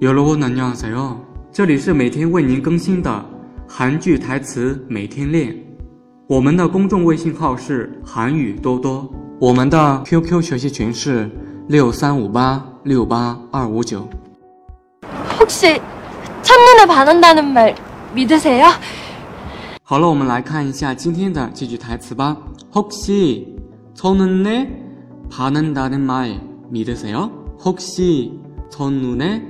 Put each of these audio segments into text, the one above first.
여러분안녕하세요，这里是每天为您更新的韩剧台词每天练。我们的公众微信号是韩语多多，我们的 QQ 学习群是六三五八六八二五九。 혹시첫눈에반한다는말믿으세요？ 好了，我们来看一下今天的这句台词吧。혹시첫눈에반한다는말믿으세요？ 혹시첫눈에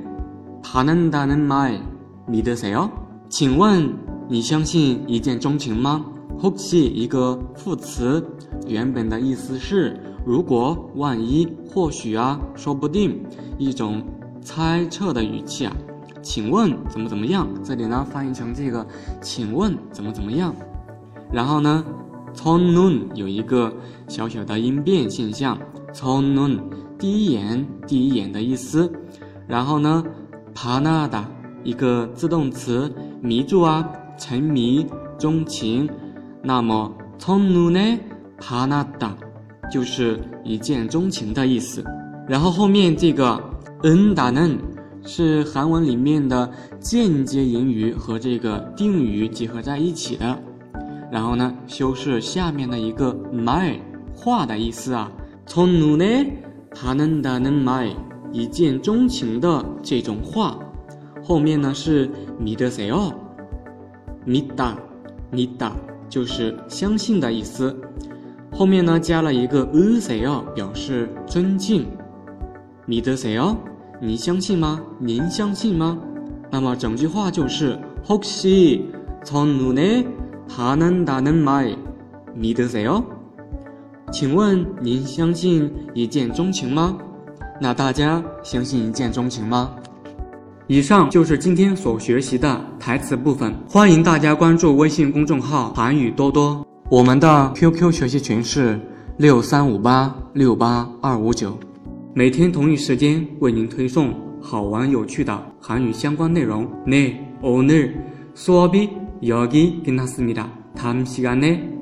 반한다는말믿으세요？ 请问你相信一见钟情吗？혹시一个副词，原本的意思是如果、万一、或许啊，说不定，一种猜测的语气啊。请问怎么怎么样？这里呢翻译成这个，请问怎么怎么样？然后呢，첫눈有一个小小的音变现象，첫눈第一眼，第一眼的意思。然后呢， 帕纳达，一个自动词，迷住啊，沉迷、钟情。那么，从努呢，帕纳达，就是一见钟情的意思。然后后面这个恩达嫩，是韩文里面的间接引语和这个定语结合在一起的。然后呢，修饰下面的一个 말， 话的意思啊。从努呢，帕嫩达 my。一见钟情的这种话，后面呢是믿으세요， 믿다믿다就是相信的意思，后面呢加了一个으세요， 表示尊敬，믿으세요。 你相信吗？您相信吗？那么整句话就是혹시첫눈에반한다는말믿으세요？ 请问您相信一见钟情吗？ 那大家相信一见钟情吗？以上就是今天所学习的台词部分，欢迎大家关注微信公众号“韩语多多”，我们的 QQ 学习群是六三五八六八二五九。每天同一时间为您推送好玩有趣的韩语相关内容。네오늘수업이여기끝났습니다다음시간에